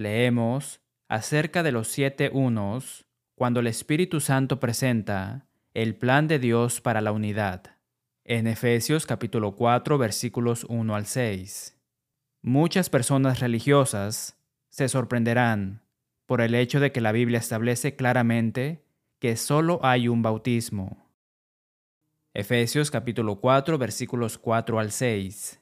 leemos acerca de los siete unos cuando el Espíritu Santo presenta el plan de Dios para la unidad. En Efesios capítulo 4 versículos 1 al 6. Muchas personas religiosas se sorprenderán por el hecho de que la Biblia establece claramente que solo hay un bautismo. Efesios capítulo 4 versículos 4 al 6.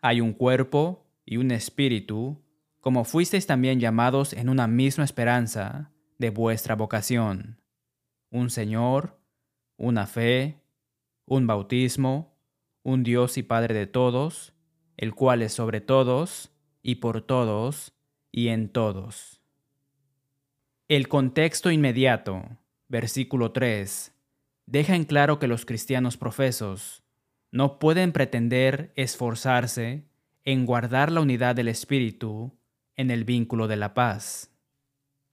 Hay un cuerpo y un espíritu, como fuisteis también llamados en una misma esperanza de vuestra vocación. Un Señor, una fe, un bautismo, un Dios y Padre de todos, el cual es sobre todos, y por todos, y en todos. El contexto inmediato, versículo 3, deja en claro que los cristianos profesos no pueden pretender esforzarse en guardar la unidad del Espíritu en el vínculo de la paz,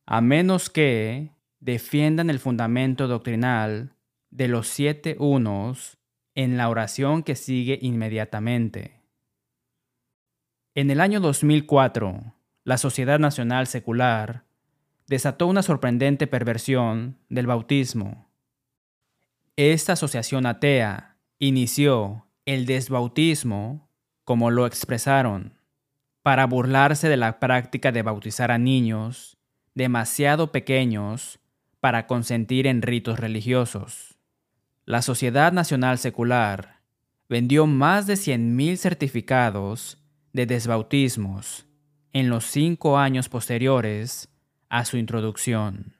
a menos que defiendan el fundamento doctrinal de los siete unos en la oración que sigue inmediatamente. En el año 2004, la Sociedad Nacional Secular desató una sorprendente perversión del bautismo. Esta asociación atea inició el desbautismo, como lo expresaron, para burlarse de la práctica de bautizar a niños demasiado pequeños para consentir en ritos religiosos. La Sociedad Nacional Secular vendió más de 100.000 certificados de desbautismos en los cinco años posteriores a su introducción.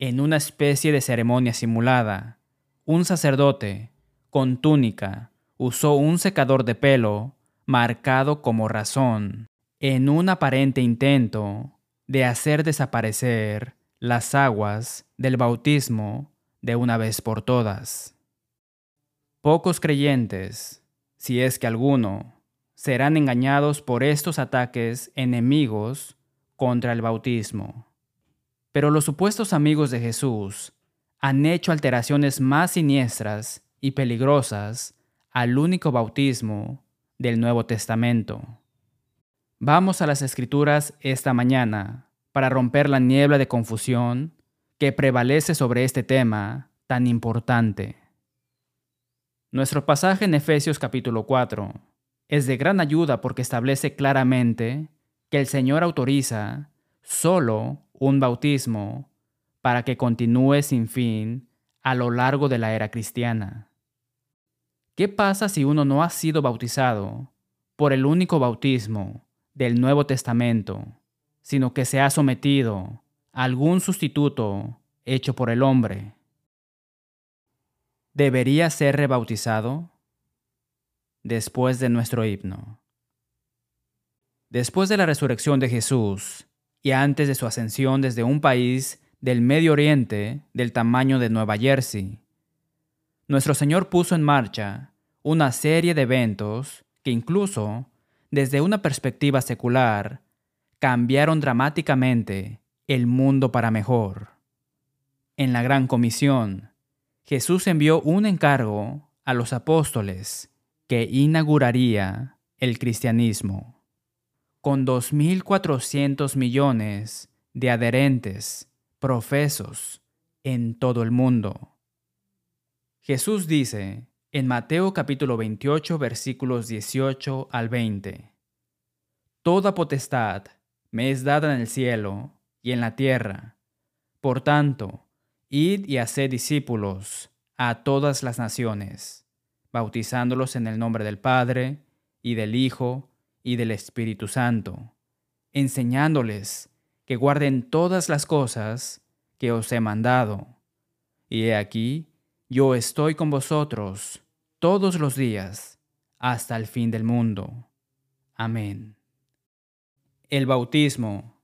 En una especie de ceremonia simulada, un sacerdote, con túnica, usó un secador de pelo marcado como razón, en un aparente intento de hacer desaparecer las aguas del bautismo de una vez por todas. Pocos creyentes, si es que alguno, serán engañados por estos ataques enemigos contra el bautismo. Pero los supuestos amigos de Jesús han hecho alteraciones más siniestras y peligrosas al único bautismo del Nuevo Testamento. Vamos a las Escrituras esta mañana para romper la niebla de confusión que prevalece sobre este tema tan importante. Nuestro pasaje en Efesios capítulo 4 es de gran ayuda porque establece claramente que el Señor autoriza solo un bautismo para que continúe sin fin a lo largo de la era cristiana. ¿Qué pasa si uno no ha sido bautizado por el único bautismo del Nuevo Testamento, sino que se ha sometido a algún sustituto hecho por el hombre? ¿Debería ser rebautizado? Después de nuestro himno. Después de la resurrección de Jesús, y antes de su ascensión desde un país del Medio Oriente del tamaño de Nueva Jersey. Nuestro Señor puso en marcha una serie de eventos que incluso, desde una perspectiva secular, cambiaron dramáticamente el mundo para mejor. En la Gran Comisión, Jesús envió un encargo a los apóstoles que inauguraría el cristianismo con 2.400 millones de adherentes profesos en todo el mundo. Jesús dice en Mateo capítulo 28 versículos 18 al 20, Toda potestad me es dada en el cielo y en la tierra. Por tanto, id y haced discípulos a todas las naciones, bautizándolos en el nombre del Padre, y del Hijo, y del Espíritu Santo, enseñándoles que guarden todas las cosas que os he mandado. Y he aquí, yo estoy con vosotros todos los días hasta el fin del mundo. Amén. El bautismo,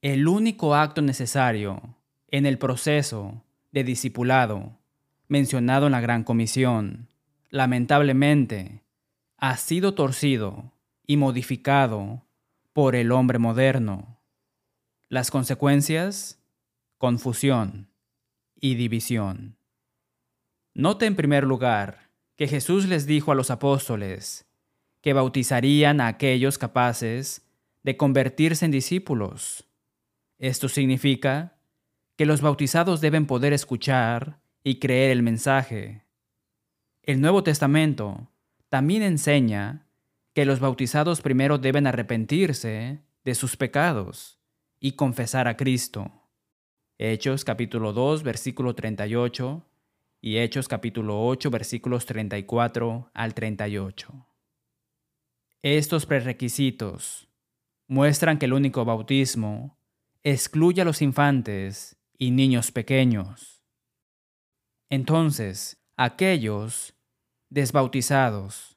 el único acto necesario en el proceso de discipulado mencionado en la Gran Comisión, lamentablemente, ha sido torcido y modificado por el hombre moderno. Las consecuencias, confusión y división. Note en primer lugar que Jesús les dijo a los apóstoles que bautizarían a aquellos capaces de convertirse en discípulos. Esto significa que los bautizados deben poder escuchar y creer el mensaje. El Nuevo Testamento también enseña que los bautizados primero deben arrepentirse de sus pecados y confesar a Cristo. Hechos capítulo 2 versículo 38 y Hechos capítulo 8 versículos 34 al 38. Estos prerequisitos muestran que el único bautismo excluye a los infantes y niños pequeños. Entonces, aquellos desbautizados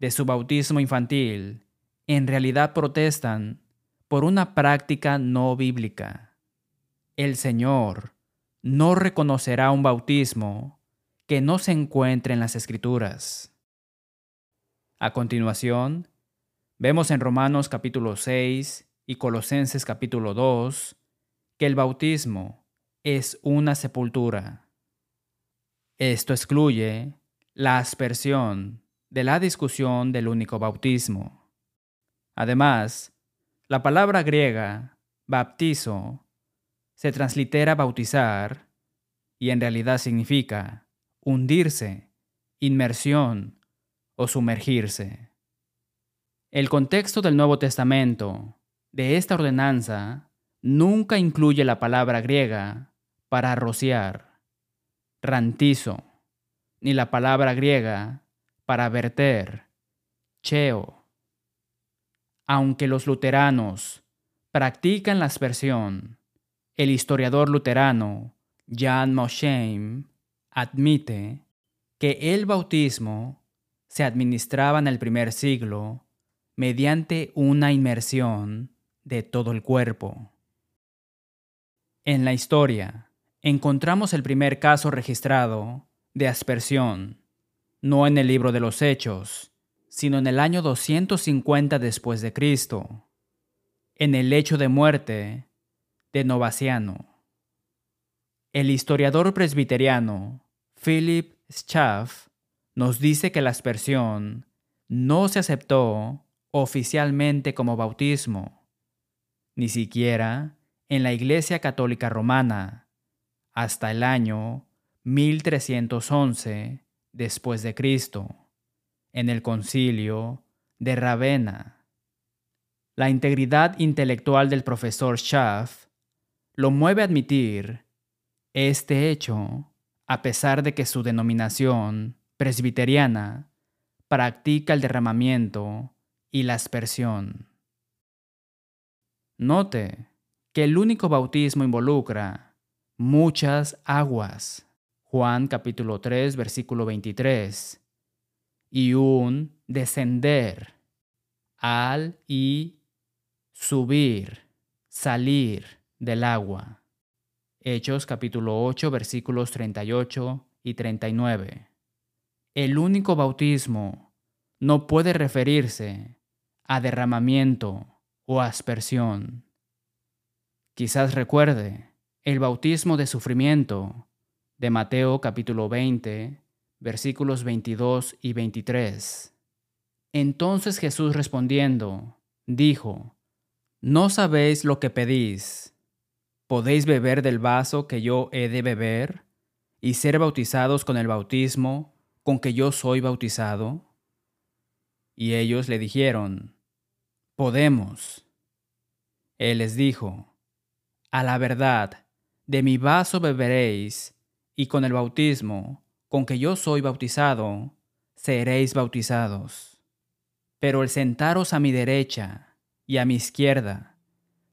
de su bautismo infantil en realidad protestan por una práctica no bíblica. El Señor no reconocerá un bautismo que no se encuentre en las Escrituras. A continuación, vemos en Romanos capítulo 6 y Colosenses capítulo 2 que el bautismo es una sepultura. Esto excluye la aspersión de la discusión del único bautismo. Además, la palabra griega baptizo se translitera bautizar y en realidad significa hundirse, inmersión o sumergirse. El contexto del Nuevo Testamento de esta ordenanza nunca incluye la palabra griega para rociar, rantizo, ni la palabra griega para verter, cheo. Aunque los luteranos practican la aspersión, el historiador luterano Jan Mosheim admite que el bautismo se administraba en el primer siglo mediante una inmersión de todo el cuerpo. En la historia encontramos el primer caso registrado de aspersión, no en el libro de los Hechos, sino en el año 250 después de Cristo, en el hecho de muerte de Novaciano. El historiador presbiteriano Philip Schaff nos dice que la aspersión no se aceptó oficialmente como bautismo, ni siquiera en la Iglesia Católica Romana, hasta el año 1311 después de Cristo, en el concilio de Ravenna. La integridad intelectual del profesor Schaff lo mueve a admitir este hecho, a pesar de que su denominación presbiteriana practica el derramamiento y la aspersión. Note que el único bautismo involucra muchas aguas. Juan capítulo 3 versículo 23. Y un descender al y subir, salir del agua. Hechos capítulo 8 versículos 38 y 39. El único bautismo no puede referirse a derramamiento o aspersión. Quizás recuerde el bautismo de sufrimiento de Mateo capítulo 20, versículos 22 y 23. Entonces Jesús respondiendo, dijo, ¿No sabéis lo que pedís? ¿Podéis beber del vaso que yo he de beber y ser bautizados con el bautismo con que yo soy bautizado? Y ellos le dijeron, Podemos. Él les dijo, A la verdad, de mi vaso beberéis y con el bautismo con que yo soy bautizado, seréis bautizados. Pero el sentaros a mi derecha y a mi izquierda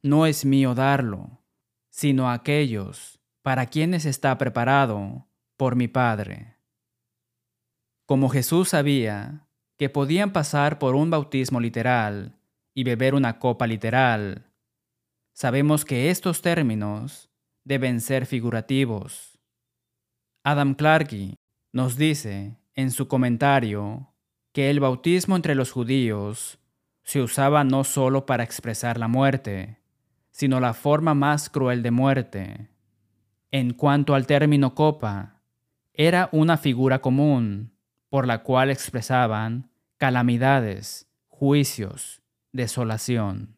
no es mío darlo, sino a aquellos para quienes está preparado por mi Padre. Como Jesús sabía que podían pasar por un bautismo literal y beber una copa literal, sabemos que estos términos deben ser figurativos Adam Clarke nos dice en su comentario que el bautismo entre los judíos se usaba no solo para expresar la muerte, sino la forma más cruel de muerte. En cuanto al término copa, era una figura común por la cual expresaban calamidades, juicios, desolación.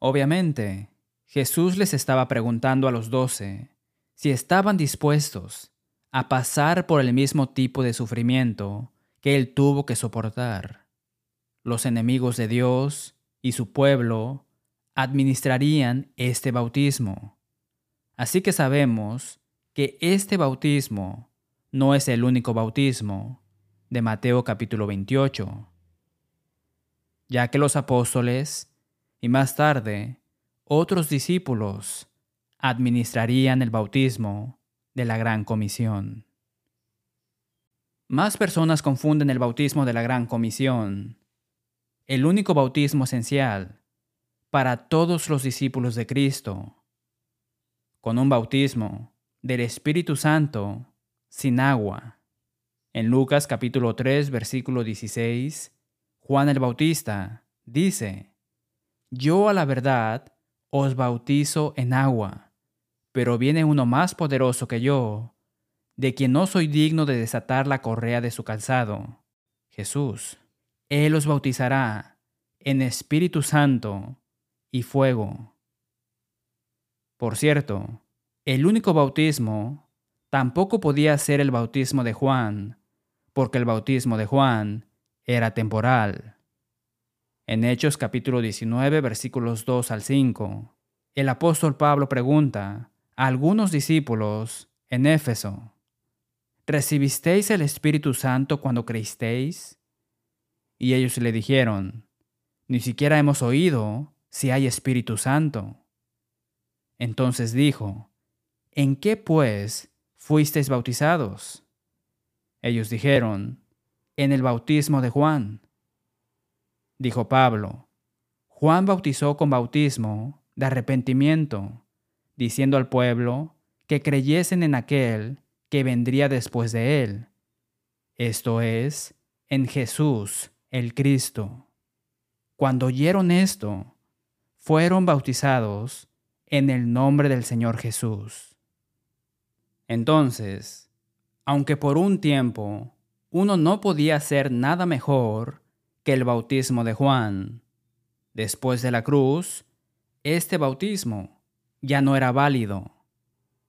Obviamente, Jesús les estaba preguntando a los doce si estaban dispuestos a pasar por el mismo tipo de sufrimiento que él tuvo que soportar. Los enemigos de Dios y su pueblo administrarían este bautismo. Así que sabemos que este bautismo no es el único bautismo de Mateo capítulo 28, ya que los apóstoles y más tarde otros discípulos administrarían el bautismo de la Gran Comisión. Más personas confunden el bautismo de la Gran Comisión, el único bautismo esencial para todos los discípulos de Cristo, con un bautismo del Espíritu Santo sin agua. En Lucas capítulo 3 versículo 16, Juan el Bautista dice, Yo a la verdad os bautizo en agua, pero viene uno más poderoso que yo, de quien no soy digno de desatar la correa de su calzado, Jesús. Él os bautizará en Espíritu Santo y fuego. Por cierto, el único bautismo tampoco podía ser el bautismo de Juan, porque el bautismo de Juan era temporal. En Hechos capítulo 19 versículos 2 al 5, el apóstol Pablo pregunta a algunos discípulos en Éfeso, ¿recibisteis el Espíritu Santo cuando creísteis? Y ellos le dijeron, ni siquiera hemos oído si hay Espíritu Santo. Entonces dijo, ¿en qué pues fuisteis bautizados? Ellos dijeron, en el bautismo de Juan. Dijo Pablo, Juan bautizó con bautismo de arrepentimiento, diciendo al pueblo que creyesen en aquel que vendría después de él, esto es, en Jesús el Cristo. Cuando oyeron esto, fueron bautizados en el nombre del Señor Jesús. Entonces, aunque por un tiempo uno no podía hacer nada mejor que el bautismo de Juan, después de la cruz, este bautismo ya no era válido.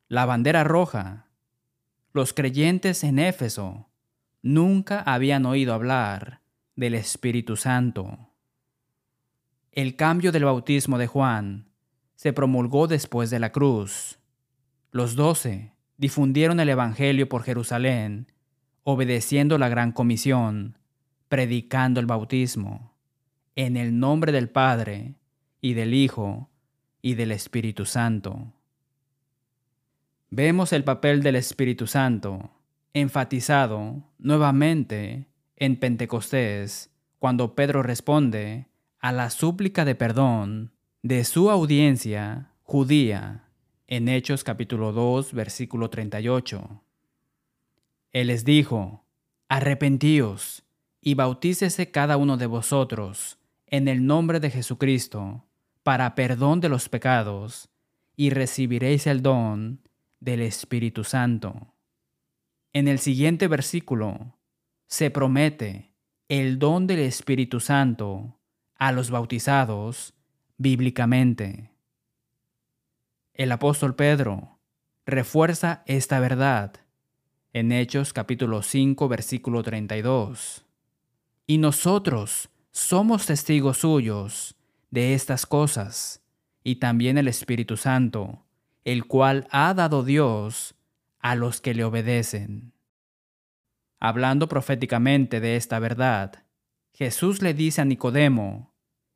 La bandera roja. Los creyentes en Éfeso nunca habían oído hablar del Espíritu Santo. El cambio del bautismo de Juan se promulgó después de la cruz. Los doce difundieron el Evangelio por Jerusalén, obedeciendo la gran comisión, predicando el bautismo, en el nombre del Padre, y del Hijo, y del Espíritu Santo. Vemos el papel del Espíritu Santo enfatizado nuevamente en Pentecostés, cuando Pedro responde a la súplica de perdón de su audiencia judía en Hechos capítulo 2, versículo 38. Él les dijo, Arrepentíos y bautícese cada uno de vosotros en el nombre de Jesucristo para perdón de los pecados, y recibiréis el don del Espíritu Santo. En el siguiente versículo se promete el don del Espíritu Santo a los bautizados bíblicamente. El apóstol Pedro refuerza esta verdad en Hechos capítulo 5 versículo 32. Y nosotros somos testigos suyos de estas cosas, y también el Espíritu Santo, el cual ha dado Dios a los que le obedecen. Hablando proféticamente de esta verdad, Jesús le dice a Nicodemo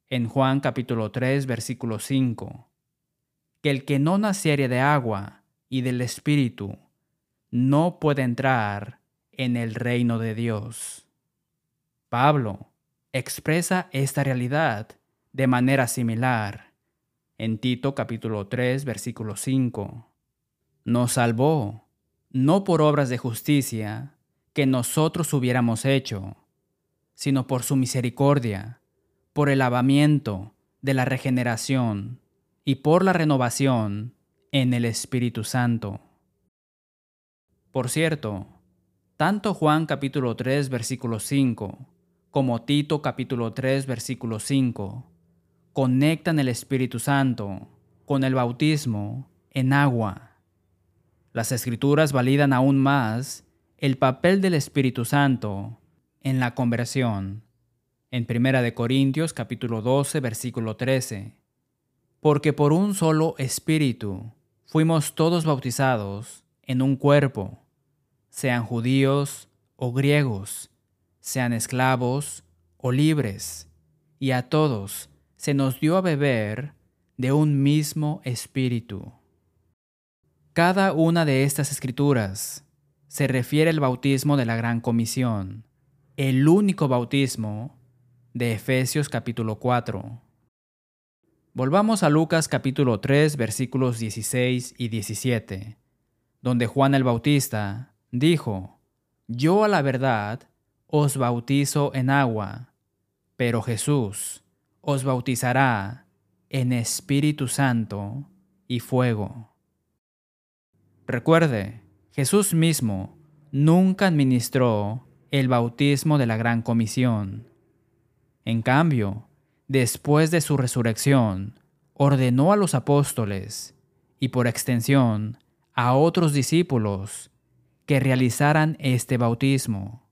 en Juan capítulo 3 versículo 5, que el que no naciere de agua y del Espíritu no puede entrar en el reino de Dios. Pablo expresa esta realidad de manera similar en Tito capítulo 3 versículo 5. Nos salvó, no por obras de justicia que nosotros hubiéramos hecho, sino por su misericordia, por el lavamiento de la regeneración y por la renovación en el Espíritu Santo. Por cierto, tanto Juan capítulo 3 versículo 5 como Tito capítulo 3 versículo 5 conectan el Espíritu Santo con el bautismo en agua. Las escrituras validan aún más el papel del Espíritu Santo en la conversión. En 1 de Corintios capítulo 12 versículo 13. Porque por un solo espíritu fuimos todos bautizados en un cuerpo, sean judíos o griegos, sean esclavos o libres, y a todos se nos dio a beber de un mismo espíritu. Cada una de estas escrituras se refiere al bautismo de la Gran Comisión, el único bautismo de Efesios capítulo 4. Volvamos a Lucas capítulo 3 versículos 16 y 17, donde Juan el Bautista dijo, Yo a la verdad os bautizo en agua, pero Jesús os bautizará en Espíritu Santo y fuego. Recuerde, Jesús mismo nunca administró el bautismo de la Gran Comisión. En cambio, después de su resurrección, ordenó a los apóstoles y por extensión a otros discípulos que realizaran este bautismo.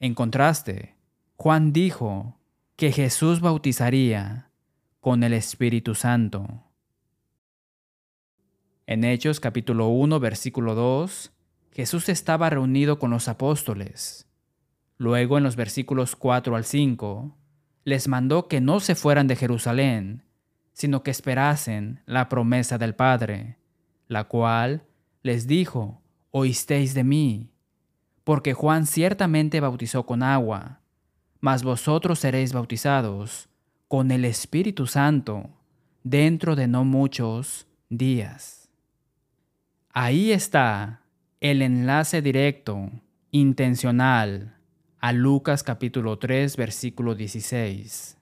En contraste, Juan dijo que Jesús bautizaría con el Espíritu Santo. En Hechos capítulo 1 versículo 2, Jesús estaba reunido con los apóstoles. Luego en los versículos 4 al 5, les mandó que no se fueran de Jerusalén, sino que esperasen la promesa del Padre, la cual les dijo, oísteis de mí, porque Juan ciertamente bautizó con agua, mas vosotros seréis bautizados con el Espíritu Santo dentro de no muchos días. Ahí está el enlace directo, intencional, a Lucas capítulo 3 versículo 16.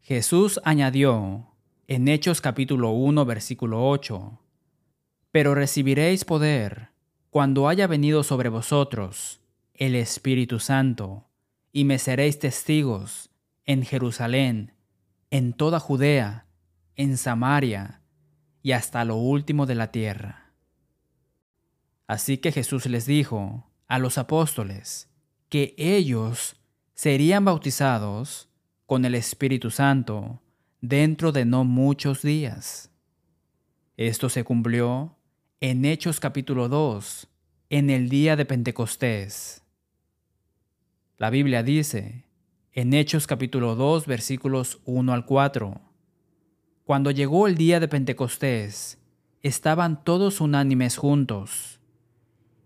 Jesús añadió en Hechos capítulo 1 versículo 8, Pero recibiréis poder cuando haya venido sobre vosotros el Espíritu Santo, y me seréis testigos en Jerusalén, en toda Judea, en Samaria y hasta lo último de la tierra. Así que Jesús les dijo a los apóstoles que ellos serían bautizados con el Espíritu Santo dentro de no muchos días. Esto se cumplió en Hechos capítulo 2, en el día de Pentecostés. La Biblia dice, en Hechos capítulo 2 versículos 1 al 4. Cuando llegó el día de Pentecostés, estaban todos unánimes juntos,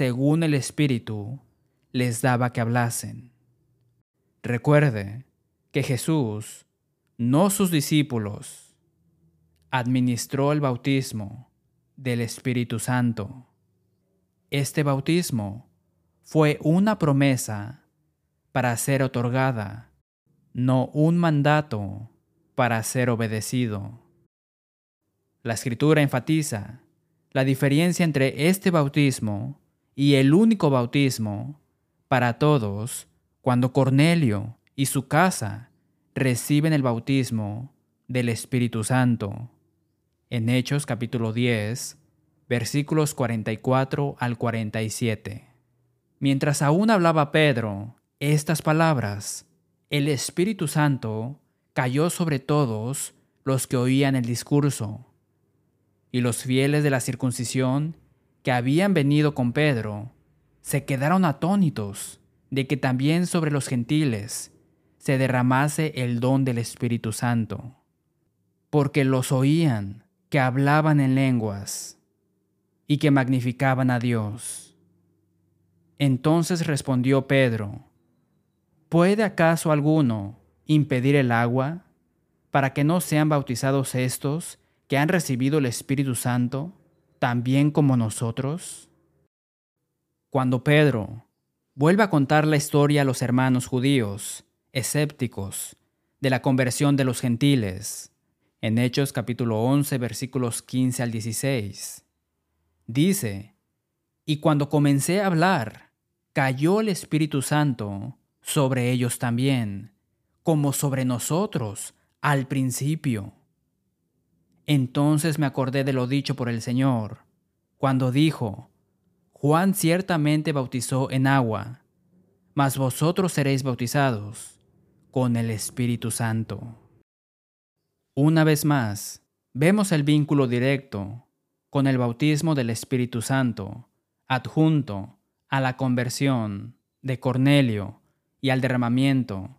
según el Espíritu les daba que hablasen. Recuerde que Jesús, no sus discípulos, administró el bautismo del Espíritu Santo. Este bautismo fue una promesa para ser otorgada no un mandato para ser obedecido. La escritura enfatiza la diferencia entre este bautismo y el único bautismo para todos cuando Cornelio y su casa reciben el bautismo del Espíritu Santo. En Hechos capítulo 10, versículos 44 al 47. Mientras aún hablaba Pedro estas palabras, el Espíritu Santo cayó sobre todos los que oían el discurso. Y los fieles de la circuncisión que habían venido con Pedro se quedaron atónitos de que también sobre los gentiles se derramase el don del Espíritu Santo, porque los oían que hablaban en lenguas y que magnificaban a Dios. Entonces respondió Pedro, ¿Puede acaso alguno impedir el agua para que no sean bautizados estos que han recibido el Espíritu Santo, también como nosotros? Cuando Pedro vuelve a contar la historia a los hermanos judíos, escépticos, de la conversión de los gentiles, en Hechos capítulo 11 versículos 15 al 16, dice, Y cuando comencé a hablar, cayó el Espíritu Santo sobre ellos también, como sobre nosotros al principio. Entonces me acordé de lo dicho por el Señor, cuando dijo, Juan ciertamente bautizó en agua, mas vosotros seréis bautizados con el Espíritu Santo. Una vez más, vemos el vínculo directo con el bautismo del Espíritu Santo, adjunto a la conversión de Cornelio y al derramamiento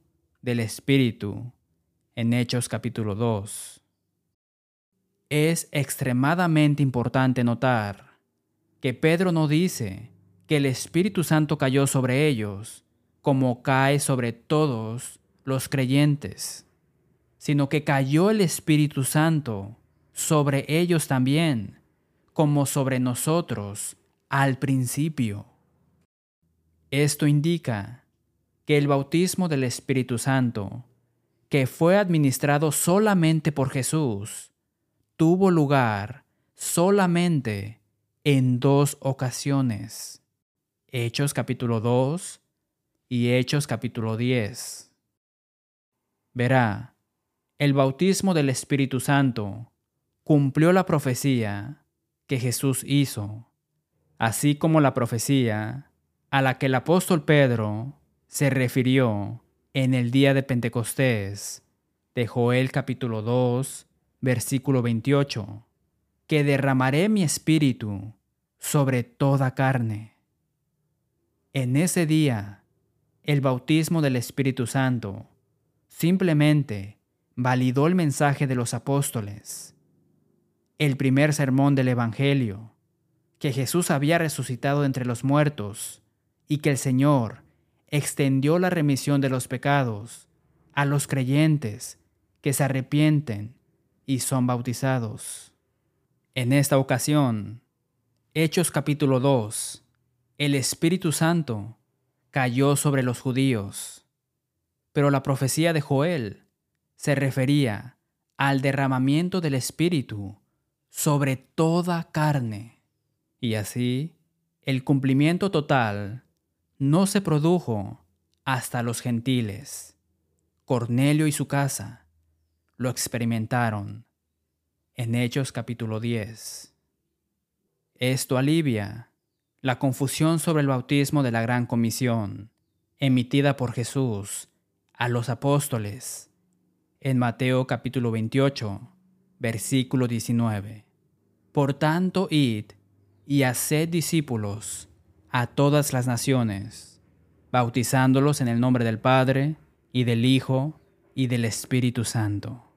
del Espíritu en Hechos capítulo 2. Es extremadamente importante notar que Pedro no dice que el Espíritu Santo cayó sobre ellos como cae sobre todos los creyentes, sino que cayó el Espíritu Santo sobre ellos también, como sobre nosotros al principio. Esto indica que el bautismo del Espíritu Santo que fue administrado solamente por Jesús, tuvo lugar solamente en dos ocasiones. Hechos capítulo 2 y Hechos capítulo 10. Verá, el bautismo del Espíritu Santo cumplió la profecía que Jesús hizo, así como la profecía a la que el apóstol Pedro se refirió en el día de Pentecostés de Joel capítulo 2, versículo 28, que derramaré mi espíritu sobre toda carne. En ese día, el bautismo del Espíritu Santo simplemente validó el mensaje de los apóstoles, el primer sermón del Evangelio, que Jesús había resucitado entre los muertos y que el Señor extendió la remisión de los pecados a los creyentes que se arrepienten y son bautizados. En esta ocasión, Hechos capítulo 2, el Espíritu Santo cayó sobre los judíos, pero la profecía de Joel se refería al derramamiento del Espíritu sobre toda carne. Y así, el cumplimiento total no se produjo hasta los gentiles. Cornelio y su casa lo experimentaron en Hechos capítulo 10. Esto alivia la confusión sobre el bautismo de la gran comisión emitida por Jesús a los apóstoles en Mateo capítulo 28, versículo 19. Por tanto, id y haced discípulos a todas las naciones, bautizándolos en el nombre del Padre, y del Hijo, y del Espíritu Santo.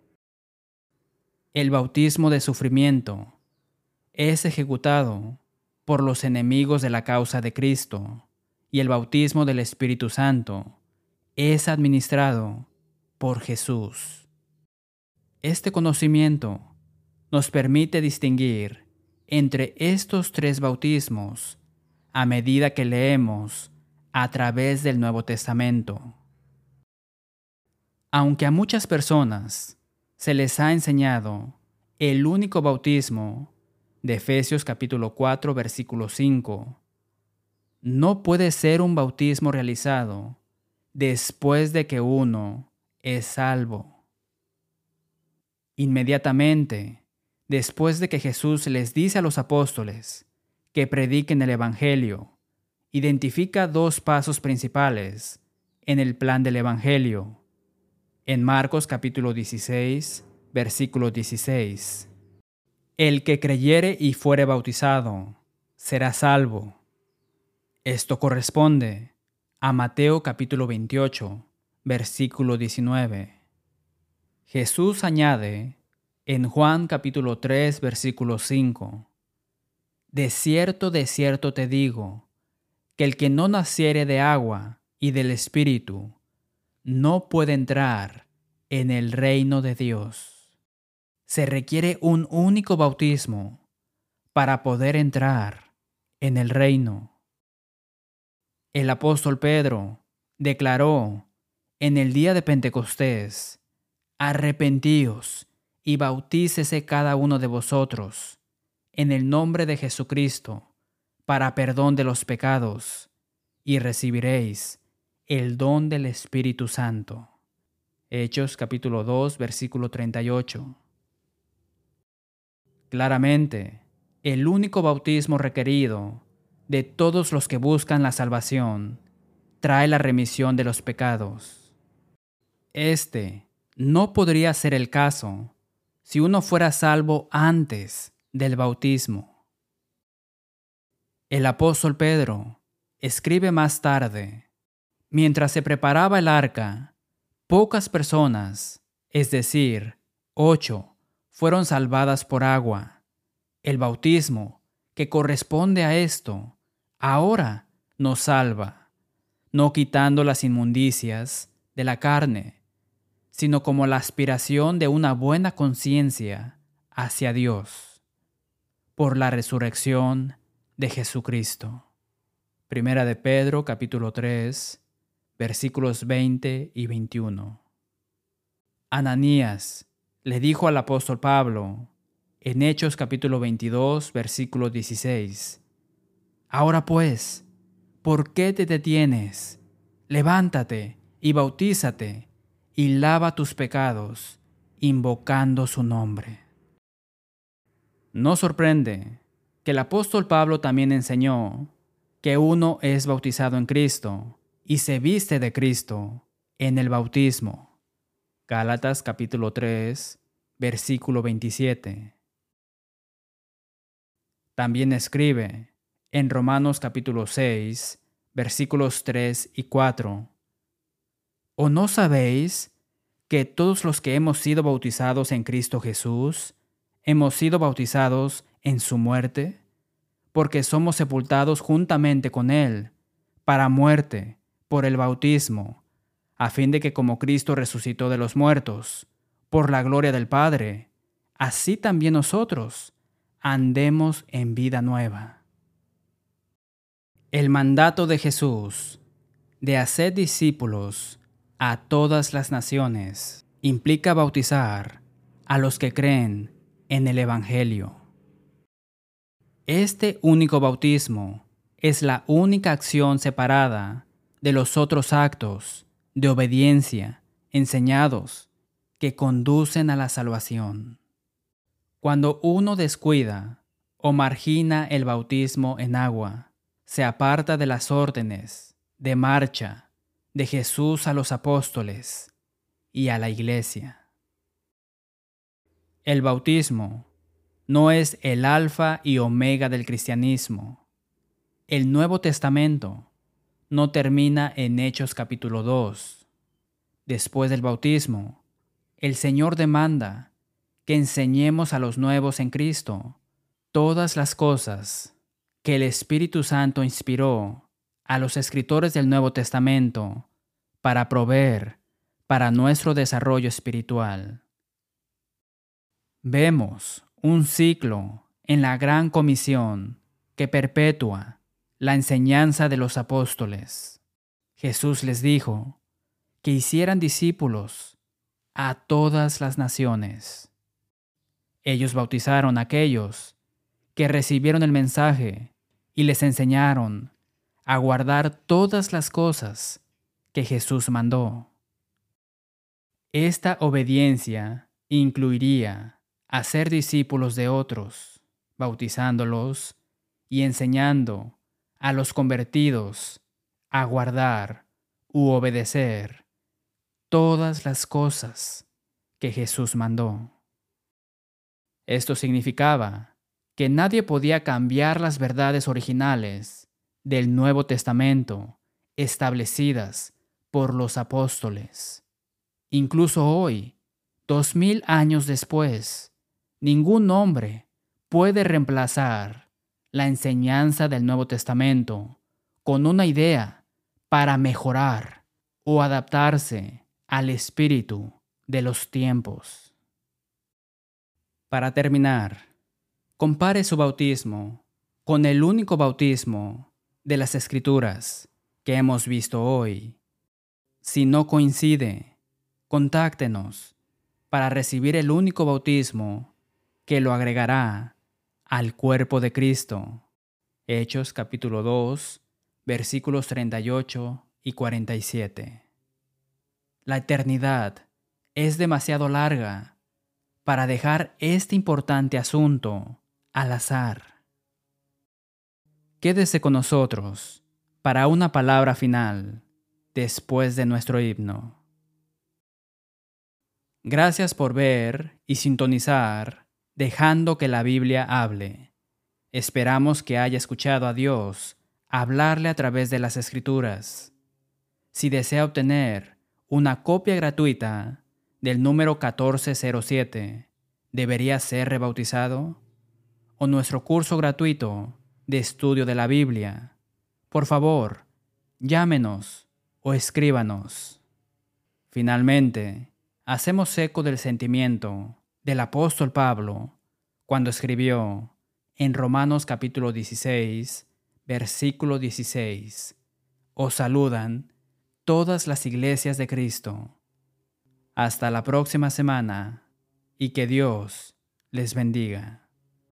El bautismo de sufrimiento es ejecutado por los enemigos de la causa de Cristo, y el bautismo del Espíritu Santo es administrado por Jesús. Este conocimiento nos permite distinguir entre estos tres bautismos a medida que leemos a través del Nuevo Testamento. Aunque a muchas personas se les ha enseñado el único bautismo de Efesios capítulo 4 versículo 5, no puede ser un bautismo realizado después de que uno es salvo. Inmediatamente, después de que Jesús les dice a los apóstoles que prediquen el Evangelio, identifica dos pasos principales en el plan del Evangelio. En Marcos capítulo 16, versículo 16. El que creyere y fuere bautizado será salvo. Esto corresponde a Mateo capítulo 28, versículo 19. Jesús añade en Juan capítulo 3, versículo 5. De cierto, de cierto te digo, que el que no naciere de agua y del Espíritu, no puede entrar en el reino de Dios. Se requiere un único bautismo para poder entrar en el reino. El apóstol Pedro declaró en el día de Pentecostés, arrepentíos y bautícese cada uno de vosotros en el nombre de Jesucristo para perdón de los pecados y recibiréis el don del Espíritu Santo. Hechos capítulo 2 versículo 38. Claramente, el único bautismo requerido de todos los que buscan la salvación trae la remisión de los pecados. Este no podría ser el caso si uno fuera salvo antes del bautismo. El apóstol Pedro escribe más tarde, mientras se preparaba el arca, pocas personas, es decir, ocho, fueron salvadas por agua. El bautismo, que corresponde a esto, ahora nos salva, no quitando las inmundicias de la carne, sino como la aspiración de una buena conciencia hacia Dios, por la resurrección de Jesucristo. Primera de Pedro capítulo 3 versículos 20 y 21. Ananías le dijo al apóstol Pablo en Hechos capítulo 22 versículo 16, Ahora pues, ¿por qué te detienes? Levántate y bautízate y lava tus pecados, invocando su nombre. No sorprende que el apóstol Pablo también enseñó que uno es bautizado en Cristo y se viste de Cristo en el bautismo. Gálatas capítulo 3, versículo 27. También escribe en Romanos capítulo 6, versículos 3 y 4. ¿O no sabéis que todos los que hemos sido bautizados en Cristo Jesús, hemos sido bautizados en su muerte? porque somos sepultados juntamente con Él, para muerte, por el bautismo, a fin de que como Cristo resucitó de los muertos, por la gloria del Padre, así también nosotros andemos en vida nueva. El mandato de Jesús de hacer discípulos a todas las naciones implica bautizar a los que creen en el Evangelio. Este único bautismo es la única acción separada de los otros actos de obediencia enseñados que conducen a la salvación. Cuando uno descuida o margina el bautismo en agua, se aparta de las órdenes de marcha de Jesús a los apóstoles y a la iglesia. El bautismo no es el alfa y omega del cristianismo. El Nuevo Testamento no termina en Hechos capítulo 2. Después del bautismo, el Señor demanda que enseñemos a los nuevos en Cristo todas las cosas que el Espíritu Santo inspiró a los escritores del Nuevo Testamento para proveer para nuestro desarrollo espiritual. Vemos un ciclo en la gran comisión que perpetúa la enseñanza de los apóstoles. Jesús les dijo que hicieran discípulos a todas las naciones. Ellos bautizaron a aquellos que recibieron el mensaje y les enseñaron a guardar todas las cosas que Jesús mandó. Esta obediencia incluiría a ser discípulos de otros, bautizándolos y enseñando a los convertidos a guardar u obedecer todas las cosas que Jesús mandó. Esto significaba que nadie podía cambiar las verdades originales del Nuevo Testamento establecidas por los apóstoles. Incluso hoy, dos mil años después, Ningún hombre puede reemplazar la enseñanza del Nuevo Testamento con una idea para mejorar o adaptarse al espíritu de los tiempos. Para terminar, compare su bautismo con el único bautismo de las escrituras que hemos visto hoy. Si no coincide, contáctenos para recibir el único bautismo que lo agregará al cuerpo de Cristo. Hechos capítulo 2, versículos 38 y 47. La eternidad es demasiado larga para dejar este importante asunto al azar. Quédese con nosotros para una palabra final después de nuestro himno. Gracias por ver y sintonizar dejando que la Biblia hable. Esperamos que haya escuchado a Dios hablarle a través de las escrituras. Si desea obtener una copia gratuita del número 1407, ¿debería ser rebautizado? ¿O nuestro curso gratuito de estudio de la Biblia? Por favor, llámenos o escríbanos. Finalmente, hacemos eco del sentimiento del apóstol Pablo cuando escribió en Romanos capítulo 16, versículo 16, os saludan todas las iglesias de Cristo. Hasta la próxima semana y que Dios les bendiga.